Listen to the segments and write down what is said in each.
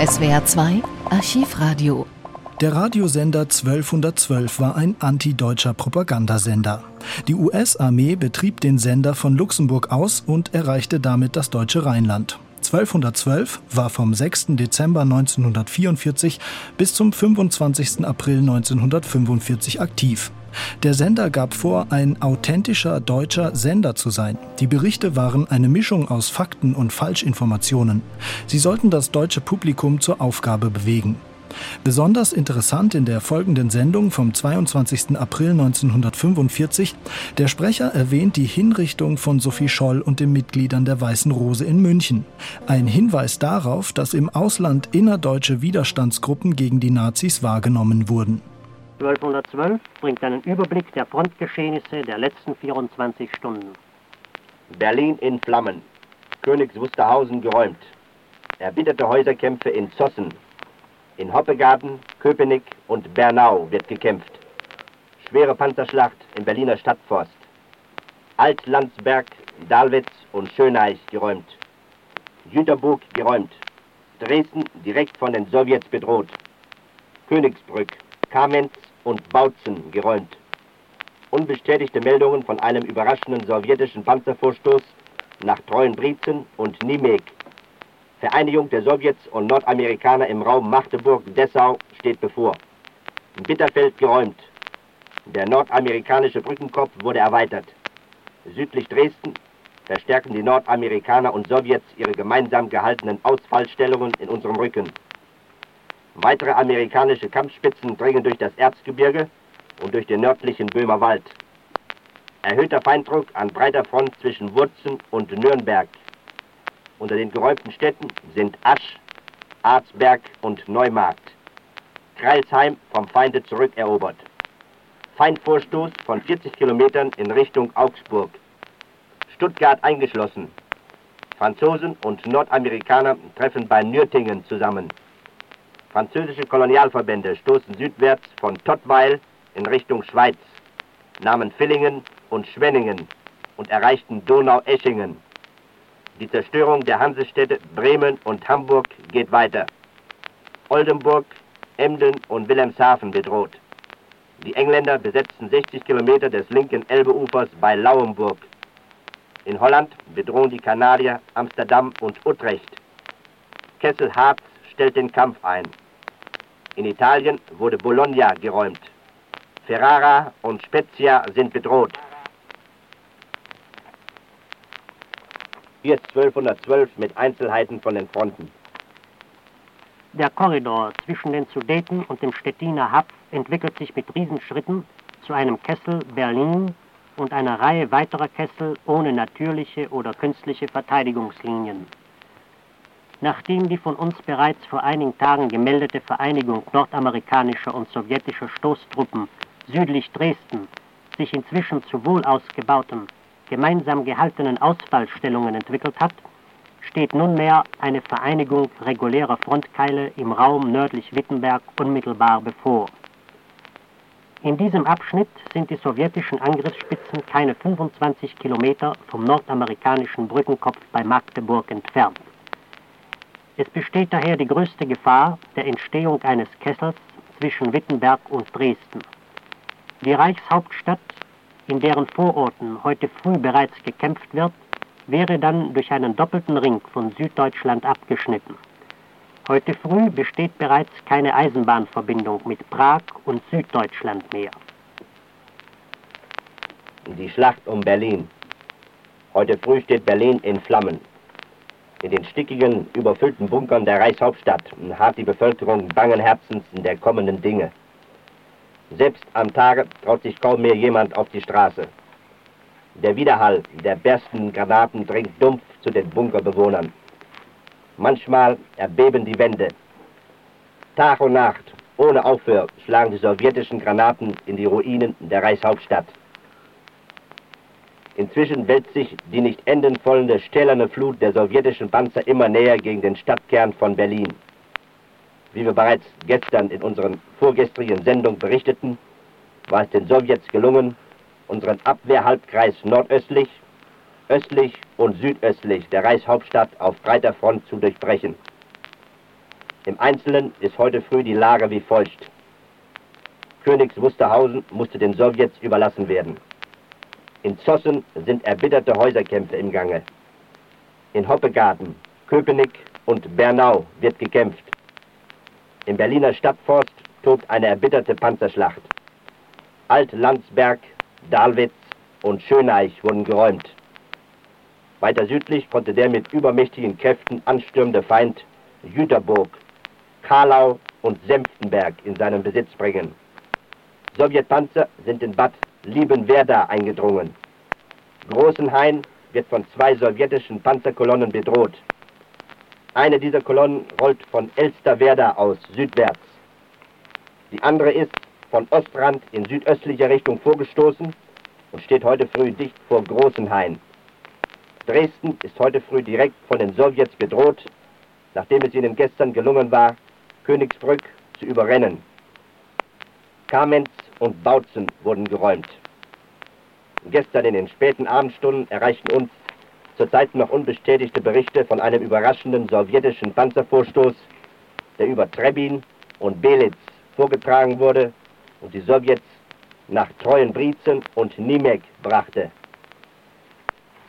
SWR 2 Archivradio. Der Radiosender 1212 war ein antideutscher Propagandasender. Die US-Armee betrieb den Sender von Luxemburg aus und erreichte damit das deutsche Rheinland. 1212 war vom 6. Dezember 1944 bis zum 25. April 1945 aktiv. Der Sender gab vor, ein authentischer deutscher Sender zu sein. Die Berichte waren eine Mischung aus Fakten und Falschinformationen. Sie sollten das deutsche Publikum zur Aufgabe bewegen. Besonders interessant in der folgenden Sendung vom 22. April 1945, der Sprecher erwähnt die Hinrichtung von Sophie Scholl und den Mitgliedern der Weißen Rose in München. Ein Hinweis darauf, dass im Ausland innerdeutsche Widerstandsgruppen gegen die Nazis wahrgenommen wurden. 1212 bringt einen Überblick der Frontgeschehnisse der letzten 24 Stunden. Berlin in Flammen. Königs Wusterhausen geräumt. Erbitterte Häuserkämpfe in Zossen. In Hoppegarten, Köpenick und Bernau wird gekämpft. Schwere Panzerschlacht im Berliner Stadtforst. Altlandsberg, Dahlwitz und Schöneich geräumt. Jüterburg geräumt. Dresden direkt von den Sowjets bedroht. Königsbrück, Kamenz und Bautzen geräumt. Unbestätigte Meldungen von einem überraschenden sowjetischen Panzervorstoß nach Treuenbrietzen und Nimek. Vereinigung der Sowjets und Nordamerikaner im Raum Magdeburg-Dessau steht bevor. Bitterfeld geräumt. Der nordamerikanische Brückenkopf wurde erweitert. Südlich Dresden verstärken die Nordamerikaner und Sowjets ihre gemeinsam gehaltenen Ausfallstellungen in unserem Rücken. Weitere amerikanische Kampfspitzen dringen durch das Erzgebirge und durch den nördlichen Böhmerwald. Erhöhter Feinddruck an breiter Front zwischen Wurzen und Nürnberg. Unter den geräumten Städten sind Asch, Arzberg und Neumarkt. Kreilsheim vom Feinde zurückerobert. Feindvorstoß von 40 Kilometern in Richtung Augsburg. Stuttgart eingeschlossen. Franzosen und Nordamerikaner treffen bei Nürtingen zusammen. Französische Kolonialverbände stoßen südwärts von Tottweil in Richtung Schweiz, nahmen Villingen und Schwenningen und erreichten Donau-Eschingen. Die Zerstörung der Hansestädte Bremen und Hamburg geht weiter. Oldenburg, Emden und Wilhelmshaven bedroht. Die Engländer besetzten 60 Kilometer des linken Elbeufers bei Lauenburg. In Holland bedrohen die Kanadier Amsterdam und Utrecht. Kessel-Harz stellt den Kampf ein. In Italien wurde Bologna geräumt. Ferrara und Spezia sind bedroht. Hier ist 1212 mit Einzelheiten von den Fronten. Der Korridor zwischen den Sudeten und dem Stettiner Hub entwickelt sich mit Riesenschritten zu einem Kessel Berlin und einer Reihe weiterer Kessel ohne natürliche oder künstliche Verteidigungslinien. Nachdem die von uns bereits vor einigen Tagen gemeldete Vereinigung nordamerikanischer und sowjetischer Stoßtruppen südlich Dresden sich inzwischen zu wohl ausgebauten, gemeinsam gehaltenen Ausfallstellungen entwickelt hat, steht nunmehr eine Vereinigung regulärer Frontkeile im Raum nördlich Wittenberg unmittelbar bevor. In diesem Abschnitt sind die sowjetischen Angriffsspitzen keine 25 Kilometer vom nordamerikanischen Brückenkopf bei Magdeburg entfernt. Es besteht daher die größte Gefahr der Entstehung eines Kessels zwischen Wittenberg und Dresden. Die Reichshauptstadt, in deren Vororten heute früh bereits gekämpft wird, wäre dann durch einen doppelten Ring von Süddeutschland abgeschnitten. Heute früh besteht bereits keine Eisenbahnverbindung mit Prag und Süddeutschland mehr. Die Schlacht um Berlin. Heute früh steht Berlin in Flammen. In den stickigen, überfüllten Bunkern der Reichshauptstadt harrt die Bevölkerung bangen Herzens in der kommenden Dinge. Selbst am Tage traut sich kaum mehr jemand auf die Straße. Der Widerhall der berstenden Granaten dringt dumpf zu den Bunkerbewohnern. Manchmal erbeben die Wände. Tag und Nacht, ohne Aufhör, schlagen die sowjetischen Granaten in die Ruinen der Reichshauptstadt. Inzwischen wälzt sich die nicht enden wollende stählerne Flut der sowjetischen Panzer immer näher gegen den Stadtkern von Berlin. Wie wir bereits gestern in unserer vorgestrigen Sendung berichteten, war es den Sowjets gelungen, unseren Abwehrhalbkreis nordöstlich, östlich und südöstlich der Reichshauptstadt auf breiter Front zu durchbrechen. Im Einzelnen ist heute früh die Lage wie folgt. Königs Wusterhausen musste den Sowjets überlassen werden. In Zossen sind erbitterte Häuserkämpfe im Gange. In Hoppegarten, Köpenick und Bernau wird gekämpft. Im Berliner Stadtforst tobt eine erbitterte Panzerschlacht. Alt-Landsberg, Dahlwitz und Schöneich wurden geräumt. Weiter südlich konnte der mit übermächtigen Kräften anstürmende Feind Jüterburg, Karlau und Senftenberg in seinen Besitz bringen. Sowjetpanzer sind in Bad Liebenwerda eingedrungen. Großenhain wird von zwei sowjetischen Panzerkolonnen bedroht. Eine dieser Kolonnen rollt von Elsterwerda aus südwärts. Die andere ist von Ostrand in südöstlicher Richtung vorgestoßen und steht heute früh dicht vor Großenhain. Dresden ist heute früh direkt von den Sowjets bedroht, nachdem es ihnen gestern gelungen war, Königsbrück zu überrennen. Kamenz und Bautzen wurden geräumt. Gestern in den späten Abendstunden erreichten uns zurzeit noch unbestätigte Berichte von einem überraschenden sowjetischen Panzervorstoß, der über Trebin und Belitz vorgetragen wurde und die Sowjets nach Treuenbrietzen und Nimek brachte.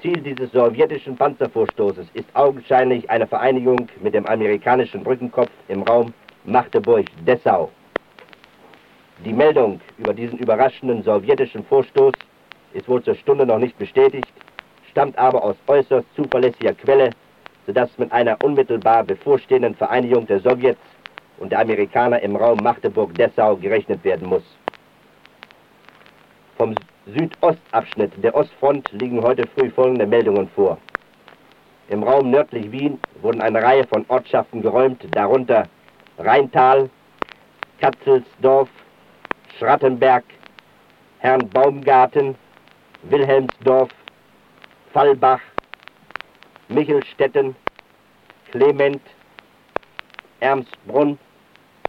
Ziel dieses sowjetischen Panzervorstoßes ist augenscheinlich eine Vereinigung mit dem amerikanischen Brückenkopf im Raum Magdeburg-Dessau. Die Meldung über diesen überraschenden sowjetischen Vorstoß ist wohl zur Stunde noch nicht bestätigt, stammt aber aus äußerst zuverlässiger Quelle, sodass mit einer unmittelbar bevorstehenden Vereinigung der Sowjets und der Amerikaner im Raum Magdeburg-Dessau gerechnet werden muss. Vom Südostabschnitt der Ostfront liegen heute früh folgende Meldungen vor. Im Raum nördlich Wien wurden eine Reihe von Ortschaften geräumt, darunter Rheintal, Katzelsdorf, Schrattenberg, Herrn Baumgarten, Wilhelmsdorf, Fallbach, Michelstetten, Clement, Ermsbrunn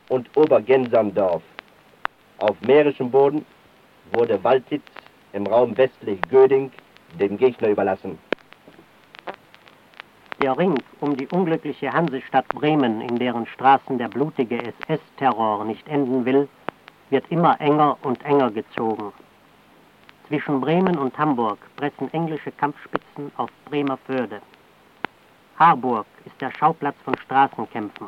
und Obergenserndorf. Auf mährischem Boden wurde Walditz im Raum westlich Göding dem Gegner überlassen. Der Ring um die unglückliche Hansestadt Bremen, in deren Straßen der blutige SS-Terror nicht enden will, wird immer enger und enger gezogen. Zwischen Bremen und Hamburg pressen englische Kampfspitzen auf Bremer Förde. Harburg ist der Schauplatz von Straßenkämpfen.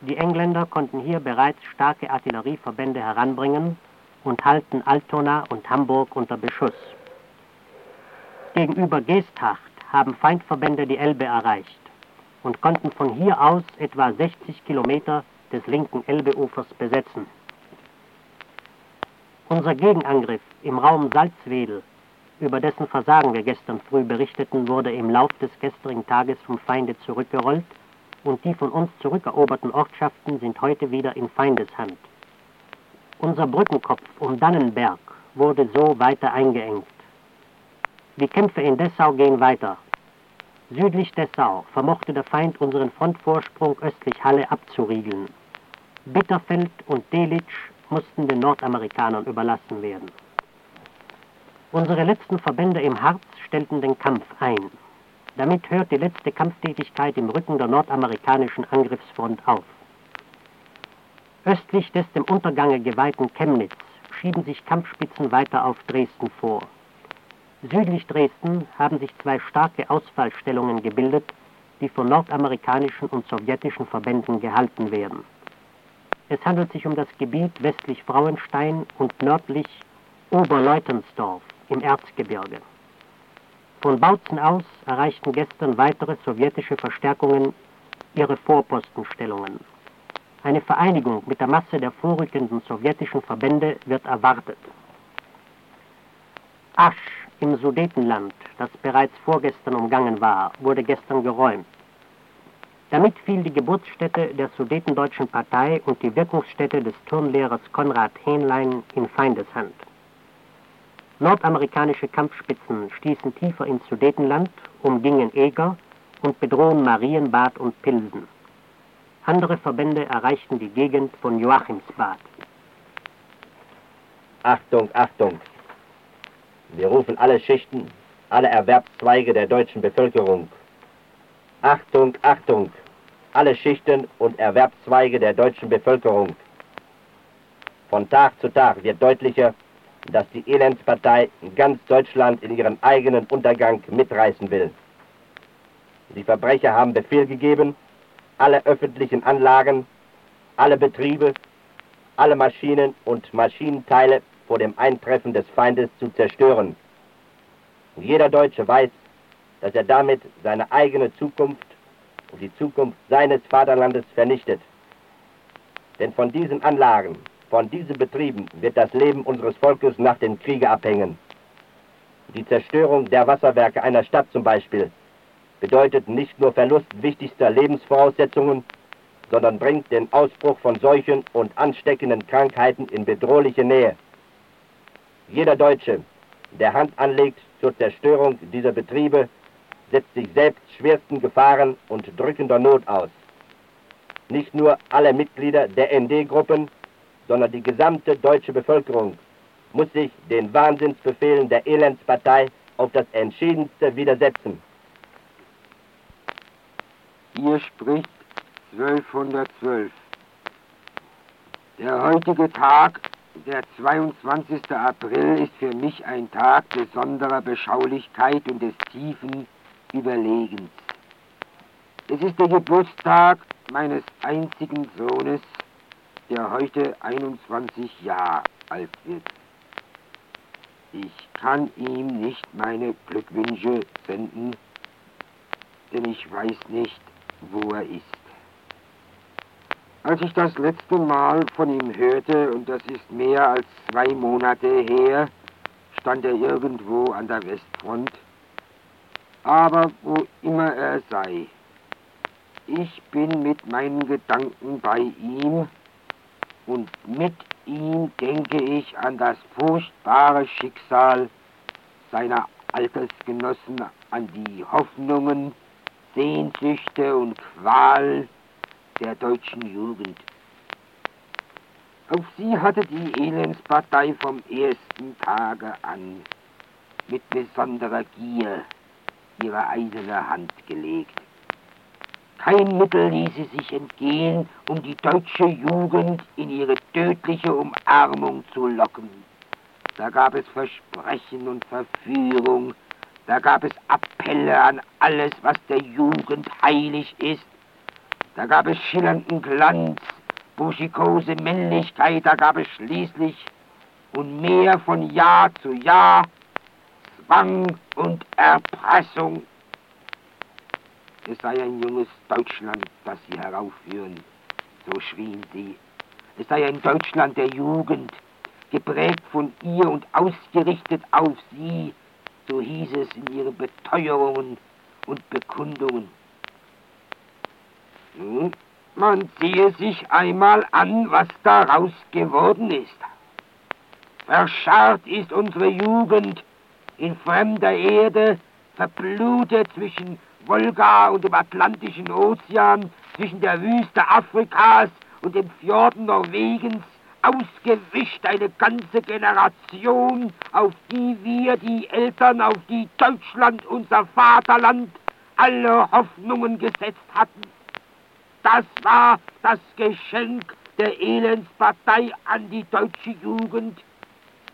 Die Engländer konnten hier bereits starke Artillerieverbände heranbringen und halten Altona und Hamburg unter Beschuss. Gegenüber Geesthacht haben Feindverbände die Elbe erreicht und konnten von hier aus etwa 60 Kilometer des linken Elbeufers besetzen. Unser Gegenangriff im Raum Salzwedel, über dessen Versagen wir gestern früh berichteten, wurde im Lauf des gestrigen Tages vom Feinde zurückgerollt und die von uns zurückeroberten Ortschaften sind heute wieder in Feindeshand. Unser Brückenkopf um Dannenberg wurde so weiter eingeengt. Die Kämpfe in Dessau gehen weiter. Südlich Dessau vermochte der Feind unseren Frontvorsprung östlich Halle abzuriegeln. Bitterfeld und Delitzsch mussten den Nordamerikanern überlassen werden. Unsere letzten Verbände im Harz stellten den Kampf ein. Damit hört die letzte Kampftätigkeit im Rücken der nordamerikanischen Angriffsfront auf. Östlich des dem Untergange geweihten Chemnitz schieben sich Kampfspitzen weiter auf Dresden vor. Südlich Dresden haben sich zwei starke Ausfallstellungen gebildet, die von nordamerikanischen und sowjetischen Verbänden gehalten werden. Es handelt sich um das Gebiet westlich Frauenstein und nördlich Oberleutensdorf im Erzgebirge. Von Bautzen aus erreichten gestern weitere sowjetische Verstärkungen ihre Vorpostenstellungen. Eine Vereinigung mit der Masse der vorrückenden sowjetischen Verbände wird erwartet. Asch im Sudetenland, das bereits vorgestern umgangen war, wurde gestern geräumt. Damit fiel die Geburtsstätte der Sudetendeutschen Partei und die Wirkungsstätte des Turnlehrers Konrad Hähnlein in Feindeshand. Nordamerikanische Kampfspitzen stießen tiefer ins Sudetenland, umgingen Eger und bedrohen Marienbad und Pilsen. Andere Verbände erreichten die Gegend von Joachimsbad. Achtung, Achtung! Wir rufen alle Schichten, alle Erwerbszweige der deutschen Bevölkerung. Achtung, Achtung! alle Schichten und Erwerbszweige der deutschen Bevölkerung. Von Tag zu Tag wird deutlicher, dass die Elendspartei ganz Deutschland in ihren eigenen Untergang mitreißen will. Die Verbrecher haben Befehl gegeben, alle öffentlichen Anlagen, alle Betriebe, alle Maschinen und Maschinenteile vor dem Eintreffen des Feindes zu zerstören. Jeder Deutsche weiß, dass er damit seine eigene Zukunft und die Zukunft seines Vaterlandes vernichtet. Denn von diesen Anlagen, von diesen Betrieben wird das Leben unseres Volkes nach dem Kriege abhängen. Die Zerstörung der Wasserwerke einer Stadt zum Beispiel bedeutet nicht nur Verlust wichtigster Lebensvoraussetzungen, sondern bringt den Ausbruch von Seuchen und ansteckenden Krankheiten in bedrohliche Nähe. Jeder Deutsche, der Hand anlegt zur Zerstörung dieser Betriebe, setzt sich selbst schwersten Gefahren und drückender Not aus. Nicht nur alle Mitglieder der ND-Gruppen, sondern die gesamte deutsche Bevölkerung muss sich den Wahnsinnsbefehlen der Elendspartei auf das Entschiedenste widersetzen. Hier spricht 1212. Der heutige Tag, der 22. April, ist für mich ein Tag besonderer Beschaulichkeit und des tiefen Überlegens. Es ist der Geburtstag meines einzigen Sohnes, der heute 21 Jahre alt wird. Ich kann ihm nicht meine Glückwünsche senden, denn ich weiß nicht, wo er ist. Als ich das letzte Mal von ihm hörte, und das ist mehr als zwei Monate her, stand er irgendwo an der Westfront. Aber wo immer er sei, ich bin mit meinen Gedanken bei ihm und mit ihm denke ich an das furchtbare Schicksal seiner Altersgenossen, an die Hoffnungen, Sehnsüchte und Qual der deutschen Jugend. Auf sie hatte die Elendspartei vom ersten Tage an mit besonderer Gier ihre eiserne Hand gelegt. Kein Mittel ließ sie sich entgehen, um die deutsche Jugend in ihre tödliche Umarmung zu locken. Da gab es Versprechen und Verführung, da gab es Appelle an alles, was der Jugend heilig ist. Da gab es schillernden Glanz, buschikose Männlichkeit, da gab es schließlich und mehr von Jahr zu Jahr Zwang und Erpressung. Es sei ein junges Deutschland, das sie heraufführen, so schrien sie. Es sei ein Deutschland der Jugend, geprägt von ihr und ausgerichtet auf sie, so hieß es in ihren Beteuerungen und Bekundungen. Nun, man sehe sich einmal an, was daraus geworden ist. Verscharrt ist unsere Jugend in fremder Erde, verblutet zwischen Wolga und dem Atlantischen Ozean, zwischen der Wüste Afrikas und dem Fjorden Norwegens, ausgewischt eine ganze Generation, auf die wir, die Eltern, auf die Deutschland, unser Vaterland, alle Hoffnungen gesetzt hatten. Das war das Geschenk der Elendspartei an die deutsche Jugend,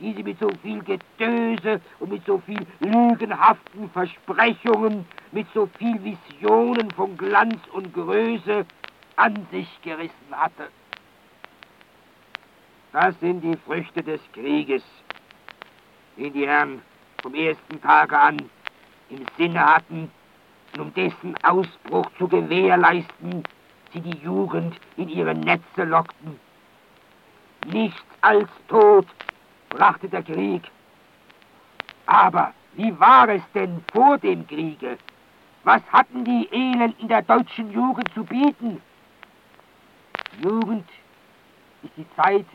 die sie mit so viel Getöse und mit so viel lügenhaften Versprechungen, mit so viel Visionen von Glanz und Größe an sich gerissen hatte. Das sind die Früchte des Krieges, den die Herren vom ersten Tage an im Sinne hatten, und um dessen Ausbruch zu gewährleisten, sie die Jugend in ihre Netze lockten. Nichts als Tod brachte der Krieg. Aber wie war es denn vor dem Kriege? Was hatten die Elenden der deutschen Jugend zu bieten? Jugend ist die Zeit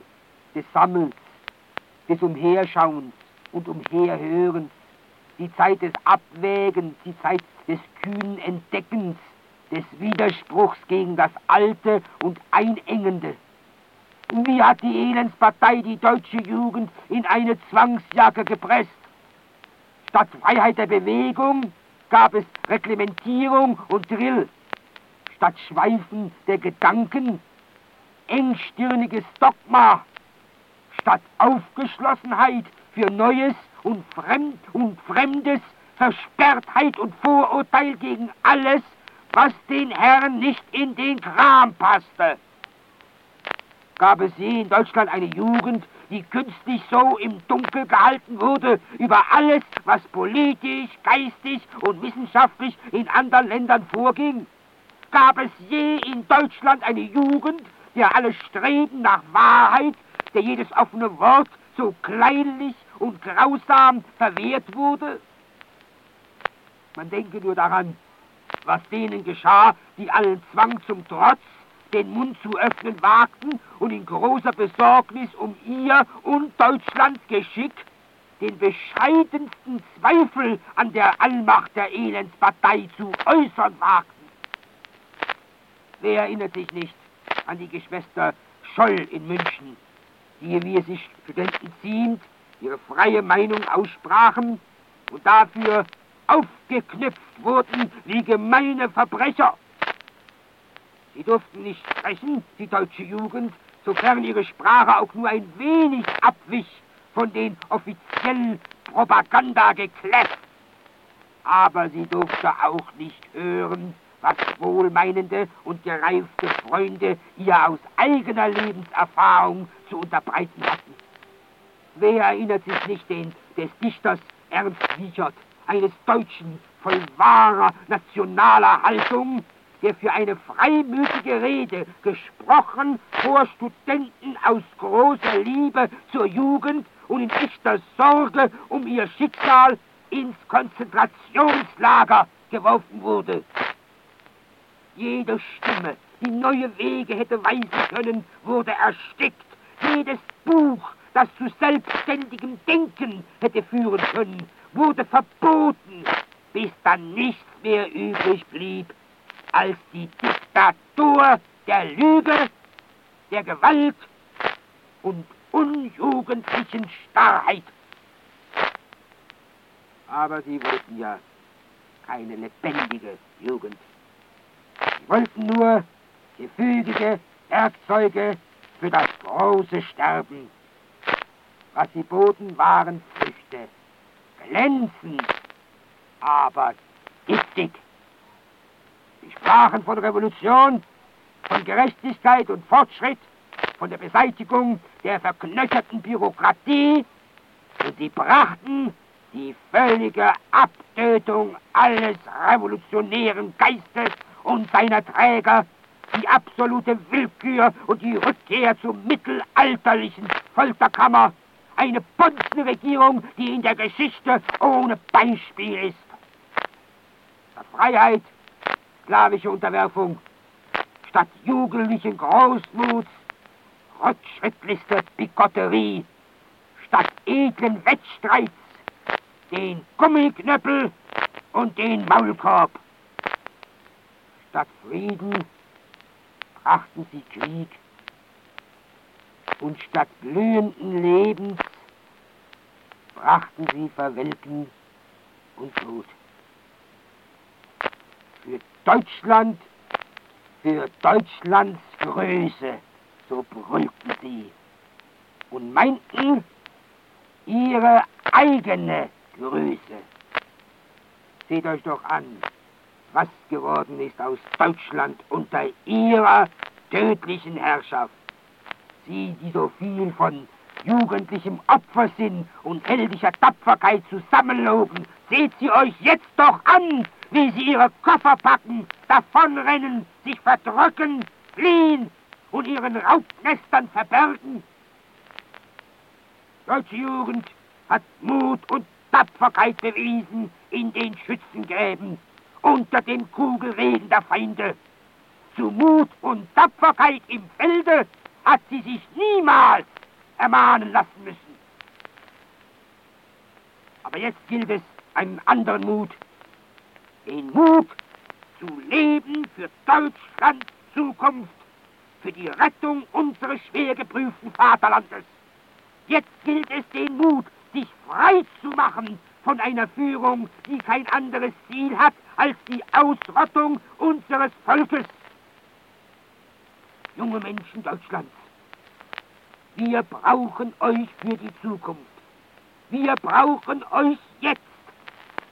des Sammelns, des Umherschauens und Umherhörens, die Zeit des Abwägens, die Zeit des kühnen Entdeckens, des Widerspruchs gegen das Alte und Einengende. Wie hat die Elendspartei die deutsche Jugend in eine Zwangsjacke gepresst? Statt Freiheit der Bewegung gab es Reglementierung und Drill. statt Schweifen der Gedanken, engstirniges Dogma, statt Aufgeschlossenheit für Neues und Fremd und Fremdes, Versperrtheit und Vorurteil gegen alles, was den Herren nicht in den Kram passte. Gab es je in Deutschland eine Jugend, die künstlich so im Dunkel gehalten wurde über alles, was politisch, geistig und wissenschaftlich in anderen Ländern vorging? Gab es je in Deutschland eine Jugend, der alle Streben nach Wahrheit, der jedes offene Wort so kleinlich und grausam verwehrt wurde? Man denke nur daran, was denen geschah, die allen Zwang zum Trotz den Mund zu öffnen wagten und in großer Besorgnis um ihr und Deutschlands Geschick den bescheidensten Zweifel an der Allmacht der Elendspartei zu äußern wagten. Wer erinnert sich nicht an die Geschwister Scholl in München, die, wie es sich Studenten ziemt, ihre freie Meinung aussprachen und dafür aufgeknüpft wurden wie gemeine Verbrecher. Sie durften nicht sprechen, die deutsche Jugend, sofern ihre Sprache auch nur ein wenig abwich von den offiziellen Propagandagekläff. Aber sie durfte auch nicht hören, was wohlmeinende und gereifte Freunde ihr aus eigener Lebenserfahrung zu unterbreiten hatten. Wer erinnert sich nicht den des Dichters Ernst Wiechert, eines Deutschen voll wahrer nationaler Haltung, der für eine freimütige Rede, gesprochen vor Studenten aus großer Liebe zur Jugend und in echter Sorge um ihr Schicksal, ins Konzentrationslager geworfen wurde. Jede Stimme, die neue Wege hätte weisen können, wurde erstickt. Jedes Buch, das zu selbstständigem Denken hätte führen können, wurde verboten, bis dann nichts mehr übrig blieb als die Diktatur der Lüge, der Gewalt und unjugendlichen Starrheit. Aber sie wollten ja keine lebendige Jugend. Sie wollten nur gefügige Werkzeuge für das große Sterben. Was sie boten, waren Früchte, glänzend, aber giftig. Sie sprachen von Revolution, von Gerechtigkeit und Fortschritt, von der Beseitigung der verknöcherten Bürokratie und sie brachten die völlige Abtötung alles revolutionären Geistes und seiner Träger, die absolute Willkür und die Rückkehr zur mittelalterlichen Folterkammer, eine Bonzenregierung, die in der Geschichte ohne Beispiel ist. Freiheit sklavische Unterwerfung, statt jugendlichen Großmuts rückschrittlichste Bigotterie, statt edlen Wettstreits den Gummiknöppel und den Maulkorb. Statt Frieden brachten sie Krieg. Und statt blühenden Lebens brachten sie Verwelken und für Deutschland, für Deutschlands Größe, so brüllten sie und meinten ihre eigene Größe. Seht euch doch an, was geworden ist aus Deutschland unter ihrer tödlichen Herrschaft. Sie, die so viel von jugendlichem Opfersinn und heldischer Tapferkeit zusammenloben, seht sie euch jetzt doch an, wie sie ihre Koffer packen, davonrennen, sich verdrücken, fliehen und ihren Raubnestern verbergen. Deutsche Jugend hat Mut und Tapferkeit bewiesen in den Schützengräben unter dem Kugelregen der Feinde. Zu Mut und Tapferkeit im Felde hat sie sich niemals ermahnen lassen müssen. Aber jetzt gilt es, einen anderen Mut den Mut zu leben für Deutschlands Zukunft, für die Rettung unseres schwer geprüften Vaterlandes. Jetzt gilt es, den Mut, sich frei zu machen von einer Führung, die kein anderes Ziel hat als die Ausrottung unseres Volkes junge Menschen Deutschlands. Wir brauchen euch für die Zukunft. Wir brauchen euch jetzt.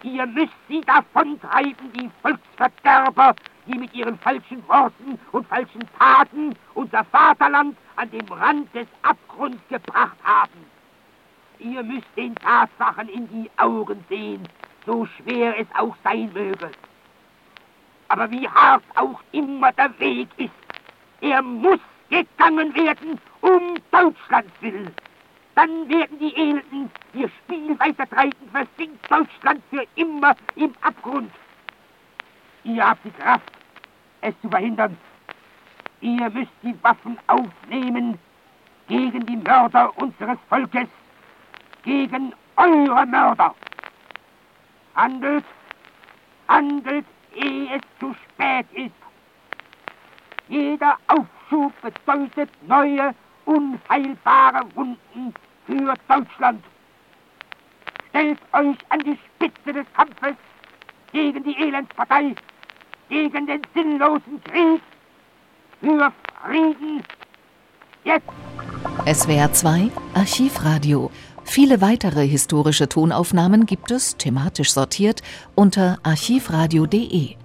Ihr müsst sie davontreiben, die Volksverderber, die mit ihren falschen Worten und falschen Taten unser Vaterland an den Rand des Abgrunds gebracht haben. Ihr müsst den Tatsachen in die Augen sehen, so schwer es auch sein möge. Aber wie hart auch immer der Weg ist, er muss gegangen werden, um Deutschlands willen. Dann werden die Elenden ihr Spiel weiter treiben, versinkt Deutschland für immer im Abgrund. Ihr habt die Kraft, es zu verhindern. Ihr müsst die Waffen aufnehmen gegen die Mörder unseres Volkes, gegen eure Mörder. Handelt, handelt, ehe es zu spät ist. Jeder Aufschub bedeutet neue, unheilbare Wunden für Deutschland. Stellt euch an die Spitze des Kampfes gegen die Elendspartei, gegen den sinnlosen Krieg, für Frieden, jetzt. SWR 2 Archivradio. Viele weitere historische Tonaufnahmen gibt es, thematisch sortiert, unter archivradio.de.